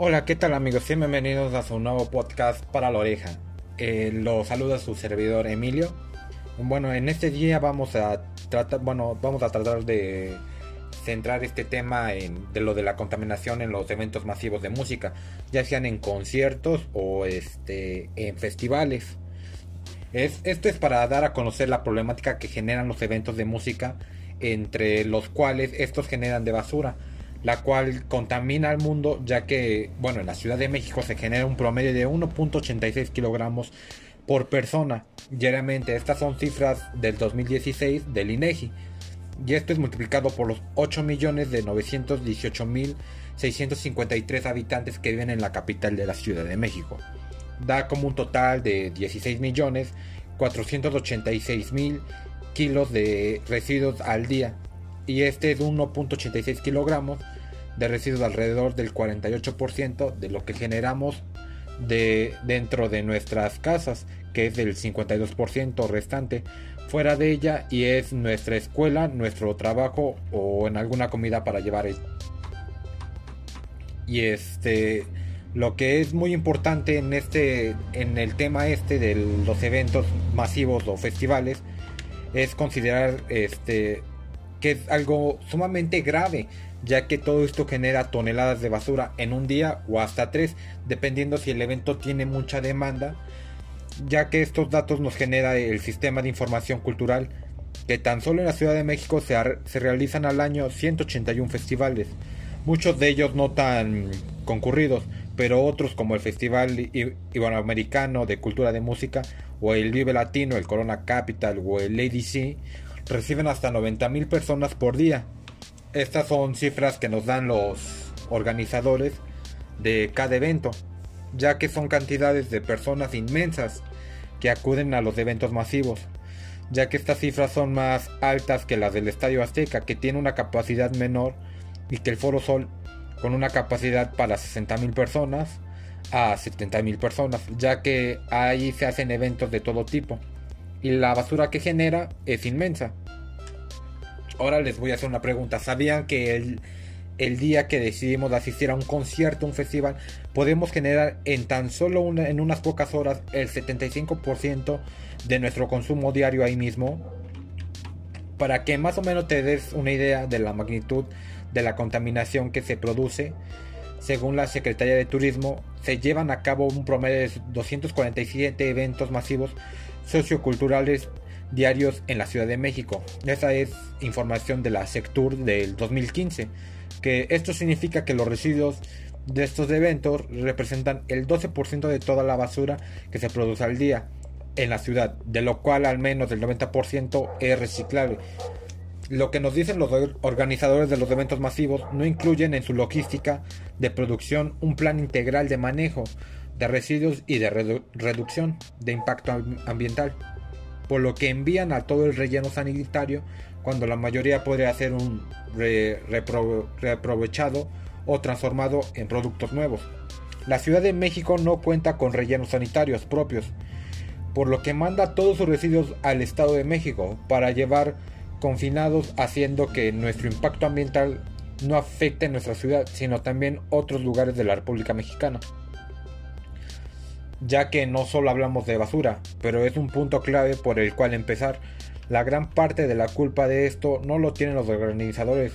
Hola, ¿qué tal amigos? bienvenidos a su nuevo podcast para la oreja. Eh, los saluda su servidor Emilio. Bueno, en este día vamos a tratar, bueno, vamos a tratar de centrar este tema en, de lo de la contaminación en los eventos masivos de música, ya sean en conciertos o este, en festivales. Es, esto es para dar a conocer la problemática que generan los eventos de música, entre los cuales estos generan de basura la cual contamina al mundo ya que, bueno, en la Ciudad de México se genera un promedio de 1.86 kilogramos por persona diariamente. Estas son cifras del 2016 del INEGI. Y esto es multiplicado por los 8.918.653 habitantes que viven en la capital de la Ciudad de México. Da como un total de 16.486.000 kilos de residuos al día y este es 1.86 kilogramos de residuos alrededor del 48% de lo que generamos de dentro de nuestras casas, que es del 52% restante fuera de ella y es nuestra escuela, nuestro trabajo o en alguna comida para llevar. Y este lo que es muy importante en este en el tema este de los eventos masivos o festivales es considerar este que es algo sumamente grave, ya que todo esto genera toneladas de basura en un día o hasta tres, dependiendo si el evento tiene mucha demanda, ya que estos datos nos genera el sistema de información cultural, que tan solo en la Ciudad de México se, se realizan al año 181 festivales, muchos de ellos no tan concurridos, pero otros como el Festival Iberoamericano de Cultura de Música, o el Vive Latino, el Corona Capital o el Lady C, reciben hasta 90.000 personas por día. Estas son cifras que nos dan los organizadores de cada evento, ya que son cantidades de personas inmensas que acuden a los eventos masivos, ya que estas cifras son más altas que las del Estadio Azteca, que tiene una capacidad menor, y que el Foro Sol, con una capacidad para 60.000 personas a 70.000 personas, ya que ahí se hacen eventos de todo tipo y la basura que genera es inmensa. Ahora les voy a hacer una pregunta. ¿Sabían que el, día que decidimos asistir a un concierto, un festival, podemos generar en tan solo una, en unas pocas horas el 75% de nuestro consumo diario ahí mismo? Para que más o menos te des una idea de la magnitud de la contaminación que se produce, según la Secretaría de Turismo, se llevan a cabo un promedio de 247 eventos masivos socioculturales diarios en la Ciudad de México. Esa es información de la Sectur del 2015, que esto significa que los residuos de estos eventos representan el 12% de toda la basura que se produce al día en la ciudad, de lo cual al menos el 90% es reciclable. Lo que nos dicen los organizadores de los eventos masivos no incluyen en su logística de producción un plan integral de manejo de residuos y de reducción de impacto ambiental, por lo que envían a todo el relleno sanitario cuando la mayoría podría ser un reaprovechado o transformado en productos nuevos. La Ciudad de México no cuenta con rellenos sanitarios propios, por lo que manda todos sus residuos al Estado de México para llevar confinados haciendo que nuestro impacto ambiental no afecte nuestra ciudad, sino también otros lugares de la República Mexicana ya que no solo hablamos de basura, pero es un punto clave por el cual empezar. La gran parte de la culpa de esto no lo tienen los organizadores,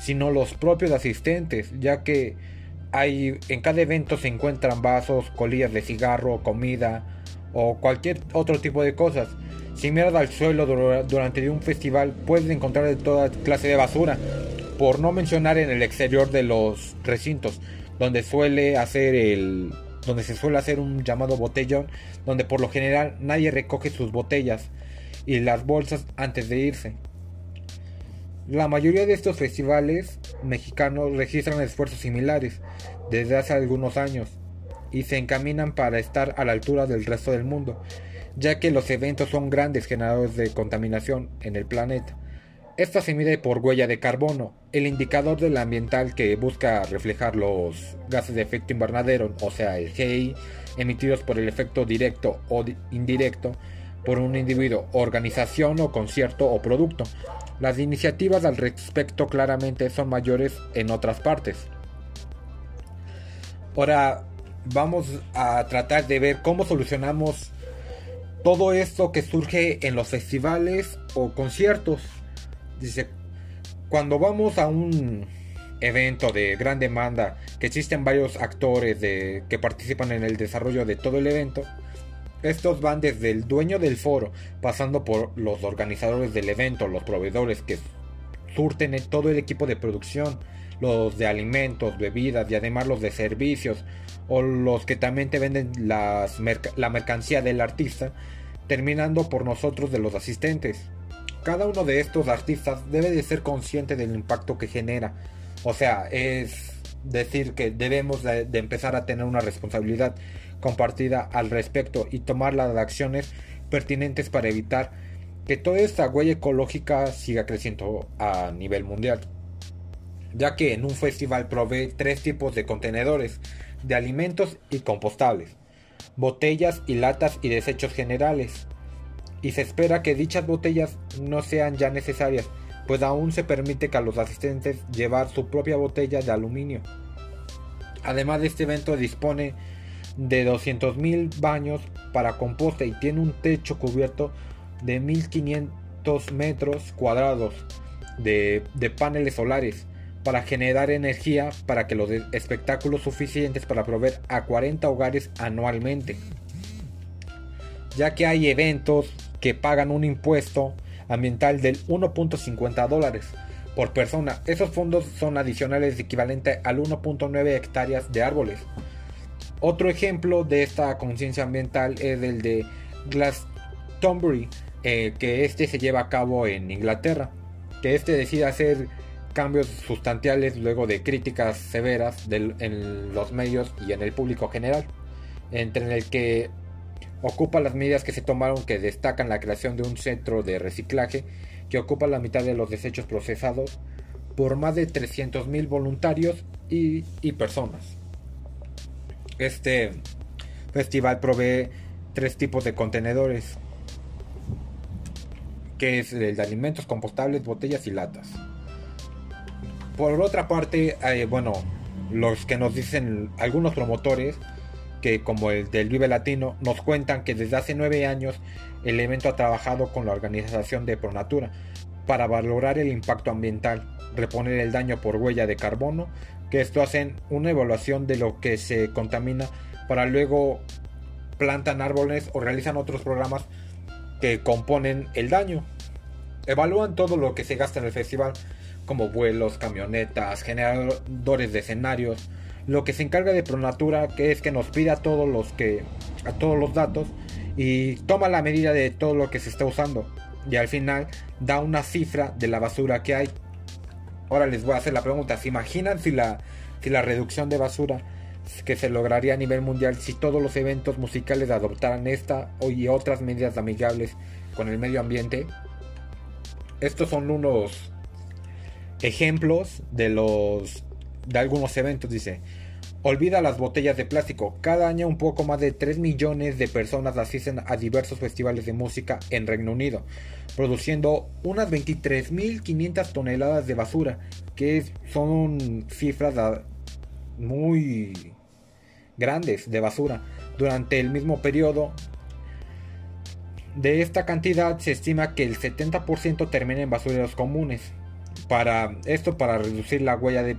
sino los propios asistentes, ya que hay en cada evento se encuentran vasos, colillas de cigarro, comida o cualquier otro tipo de cosas. Si miras al suelo durante un festival puedes encontrar de toda clase de basura, por no mencionar en el exterior de los recintos, donde suele hacer el donde se suele hacer un llamado botellón, donde por lo general nadie recoge sus botellas y las bolsas antes de irse. La mayoría de estos festivales mexicanos registran esfuerzos similares desde hace algunos años y se encaminan para estar a la altura del resto del mundo, ya que los eventos son grandes generadores de contaminación en el planeta. Esta se mide por huella de carbono, el indicador del ambiental que busca reflejar los gases de efecto invernadero, o sea, el GI, emitidos por el efecto directo o indirecto por un individuo, organización o concierto o producto. Las iniciativas al respecto claramente son mayores en otras partes. Ahora vamos a tratar de ver cómo solucionamos todo esto que surge en los festivales o conciertos. Dice, cuando vamos a un evento de gran demanda, que existen varios actores de, que participan en el desarrollo de todo el evento, estos van desde el dueño del foro, pasando por los organizadores del evento, los proveedores que surten todo el equipo de producción, los de alimentos, bebidas y además los de servicios, o los que también te venden las la mercancía del artista, terminando por nosotros de los asistentes. Cada uno de estos artistas debe de ser consciente del impacto que genera. O sea, es decir que debemos de, empezar a tener una responsabilidad compartida al respecto y tomar las acciones pertinentes para evitar que toda esta huella ecológica siga creciendo a nivel mundial. Ya que en un festival provee tres tipos de contenedores de alimentos y compostables, botellas y latas y desechos generales. Y se espera que dichas botellas no sean ya necesarias, pues aún se permite que a los asistentes llevar su propia botella de aluminio. Además de este evento dispone de 200.000 baños para composta y tiene un techo cubierto de 1500 metros cuadrados de, de paneles solares para generar energía para que los espectáculos suficientes para proveer a 40 hogares anualmente. Ya que hay eventos que pagan un impuesto ambiental del 1.50 dólares por persona. Esos fondos son adicionales equivalente al 1.9 hectáreas de árboles. Otro ejemplo de esta conciencia ambiental es el de Glastonbury, eh, que este se lleva a cabo en Inglaterra, que este decide hacer cambios sustanciales luego de críticas severas en los medios y en el público general, entre el que ocupa las medidas que se tomaron que destacan la creación de un centro de reciclaje que ocupa la mitad de los desechos procesados por más de 300.000 voluntarios y, personas. Este festival provee tres tipos de contenedores, que es el de alimentos compostables, botellas y latas. Por otra parte, eh, bueno, los que nos dicen algunos promotores, que como el del Vive Latino, nos cuentan que desde hace nueve años el evento ha trabajado con la organización de Pronatura para valorar el impacto ambiental, reponer el daño por huella de carbono, que esto hacen una evaluación de lo que se contamina para luego plantan árboles o realizan otros programas que componen el daño. Evalúan todo lo que se gasta en el festival como vuelos, camionetas, generadores de escenarios. Lo que se encarga de Pronatura, que es que nos pide a todos los que a todos los datos y toma la medida de todo lo que se está usando y al final da una cifra de la basura que hay. Ahora les voy a hacer la pregunta, ¿se imaginan si la si la reducción de basura que se lograría a nivel mundial si todos los eventos musicales adoptaran esta y otras medidas amigables con el medio ambiente? Estos son unos ejemplos de los de algunos eventos, dice. Olvida las botellas de plástico. Cada año un poco más de 3 millones de personas asisten a diversos festivales de música en Reino Unido, produciendo unas 23.500 toneladas de basura, que son cifras muy grandes de basura. Durante el mismo periodo, de esta cantidad se estima que el 70% termina en basureros comunes, para esto para reducir la huella de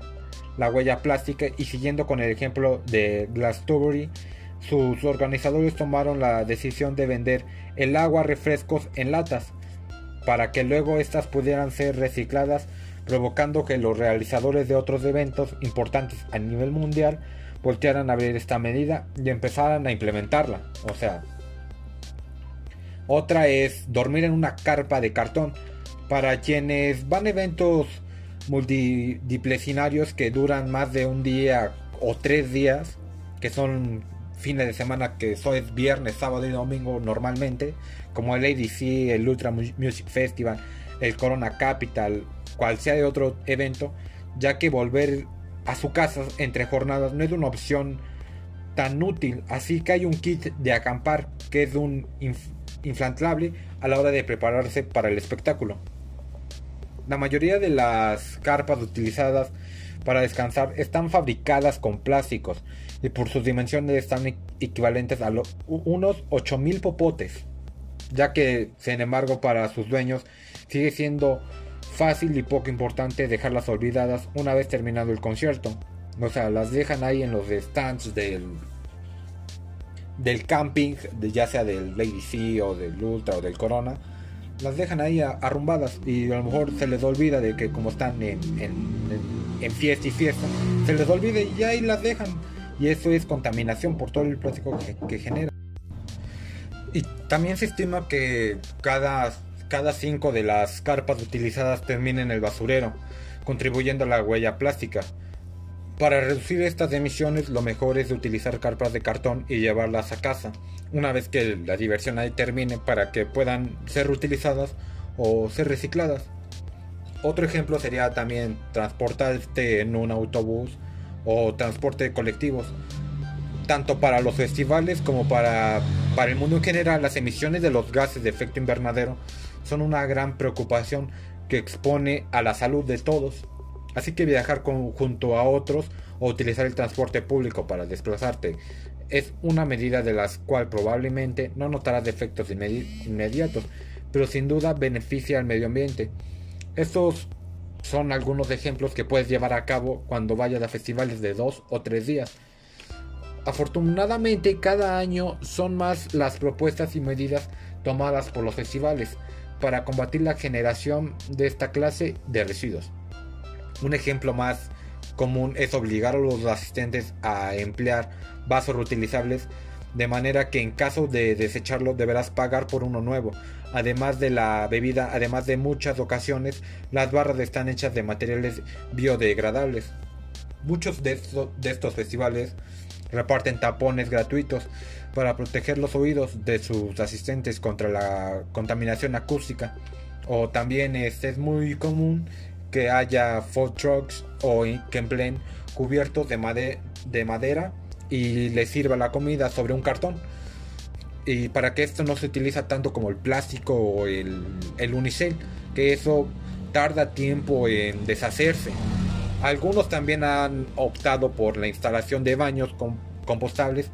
la huella plástica. Y siguiendo con el ejemplo de Glastonbury sus organizadores tomaron la decisión de vender el agua refrescos en latas para que luego estas pudieran ser recicladas provocando que los realizadores de otros eventos importantes a nivel mundial voltearan a ver esta medida y empezaran a implementarla. O sea otra es dormir en una carpa de cartón. Para quienes van a eventos multidisciplinarios que duran más de un día o tres días, que son fines de semana que son viernes, sábado y domingo normalmente, como el ADC, el Ultra Music Festival, el Corona Capital, cual sea de otro evento, ya que volver a su casa entre jornadas no es una opción tan útil, así que hay un kit de acampar que es un inflantable a la hora de prepararse para el espectáculo. La mayoría de las carpas utilizadas para descansar están fabricadas con plásticos y por sus dimensiones están equivalentes a unos 8000 popotes, ya que sin embargo para sus dueños sigue siendo fácil y poco importante dejarlas olvidadas una vez terminado el concierto. O sea, las dejan ahí en los stands del del camping, ya sea del Lady C o del Ultra o del Corona, las dejan ahí arrumbadas y a lo mejor se les olvida de que como están en, en, fiesta y fiesta, se les olvida y ahí las dejan. Y eso es contaminación por todo el plástico que, genera. Y también se estima que cada, cada cinco de las carpas utilizadas terminen en el basurero, contribuyendo a la huella plástica. Para reducir estas emisiones lo mejor es utilizar carpas de cartón y llevarlas a casa, una vez que la diversión ahí termine para que puedan ser reutilizadas o ser recicladas. Otro ejemplo sería también transportarte en un autobús o transporte de colectivos. Tanto para los festivales como para, para el mundo en general, las emisiones de los gases de efecto invernadero son una gran preocupación que expone a la salud de todos. Así que viajar junto a otros o utilizar el transporte público para desplazarte es una medida de las cual probablemente no notarás efectos inmediatos, pero sin duda beneficia al medio ambiente. Estos son algunos ejemplos que puedes llevar a cabo cuando vayas a festivales de dos o tres días. Afortunadamente cada año son más las propuestas y medidas tomadas por los festivales para combatir la generación de esta clase de residuos. Un ejemplo más común es obligar a los asistentes a emplear vasos reutilizables de manera que en caso de desecharlo deberás pagar por uno nuevo. Además de la bebida, además de muchas ocasiones, las barras están hechas de materiales biodegradables. Muchos de, estos festivales reparten tapones gratuitos para proteger los oídos de sus asistentes contra la contaminación acústica. O también es, es muy común que haya food trucks o que empleen cubiertos de, de madera y les sirva la comida sobre un cartón. Y para que esto no se utiliza tanto como el plástico o el, el unicel, que eso tarda tiempo en deshacerse. Algunos también han optado por la instalación de baños compostables.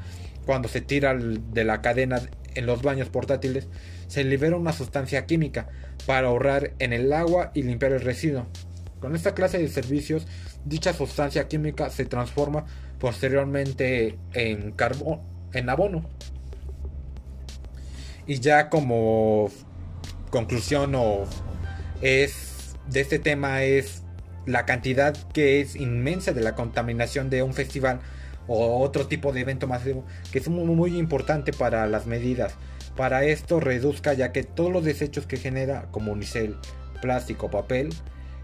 Cuando se tira de la cadena en los baños portátiles, se libera una sustancia química para ahorrar en el agua y limpiar el residuo. Con esta clase de servicios, dicha sustancia química se transforma posteriormente en carbón, en abono. Y ya como conclusión o es de este tema es la cantidad que es inmensa de la contaminación de un festival o otro tipo de evento masivo que es muy, muy importante para las medidas. Para esto reduzca ya que todos los desechos que genera como unicel, plástico, papel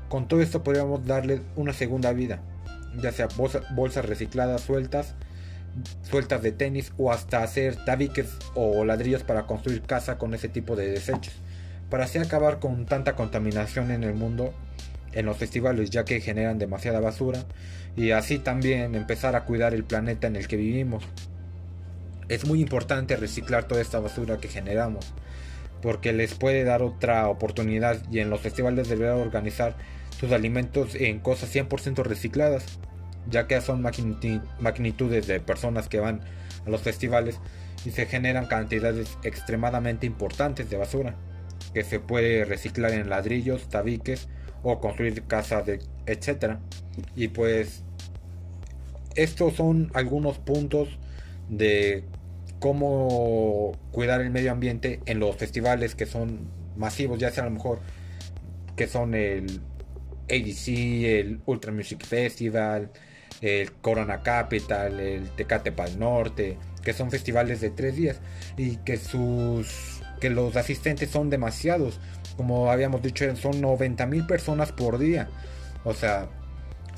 con todo esto podríamos darle una segunda vida, ya sea bolsas recicladas sueltas, sueltas de tenis o hasta hacer tabiques o ladrillos para construir casa con ese tipo de desechos, para así acabar con tanta contaminación en el mundo en los festivales ya que generan demasiada basura y así también empezar a cuidar el planeta en el que vivimos. Es muy importante reciclar toda esta basura que generamos porque les puede dar otra oportunidad y en los festivales deberá organizar sus alimentos en cosas 100% recicladas, ya que son magnitudes de personas que van a los festivales y se generan cantidades extremadamente importantes de basura, que se puede reciclar en ladrillos, tabiques o construir casas, etc. Y pues estos son algunos puntos de cómo cuidar el medio ambiente en los festivales que son masivos, ya sea a lo mejor que son el ADC, el Ultra Music Festival, el Corona Capital, el Tecate Pal Norte, que son festivales de tres días y que sus que los asistentes son demasiados, como habíamos dicho, son 90 mil personas por día. O sea,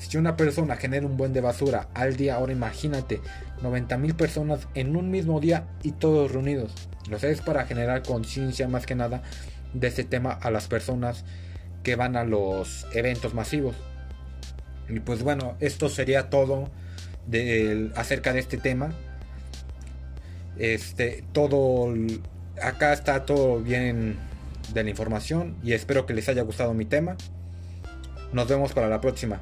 si una persona genera un buen de basura al día, ahora imagínate 90 mil personas en un mismo día y todos reunidos. Lo sé, es para generar conciencia más que nada de este tema a las personas que van a los eventos masivos. Y pues bueno, esto sería todo acerca de este tema. Este, todo, acá está todo bien de la información y espero que les haya gustado mi tema. Nos vemos para la próxima.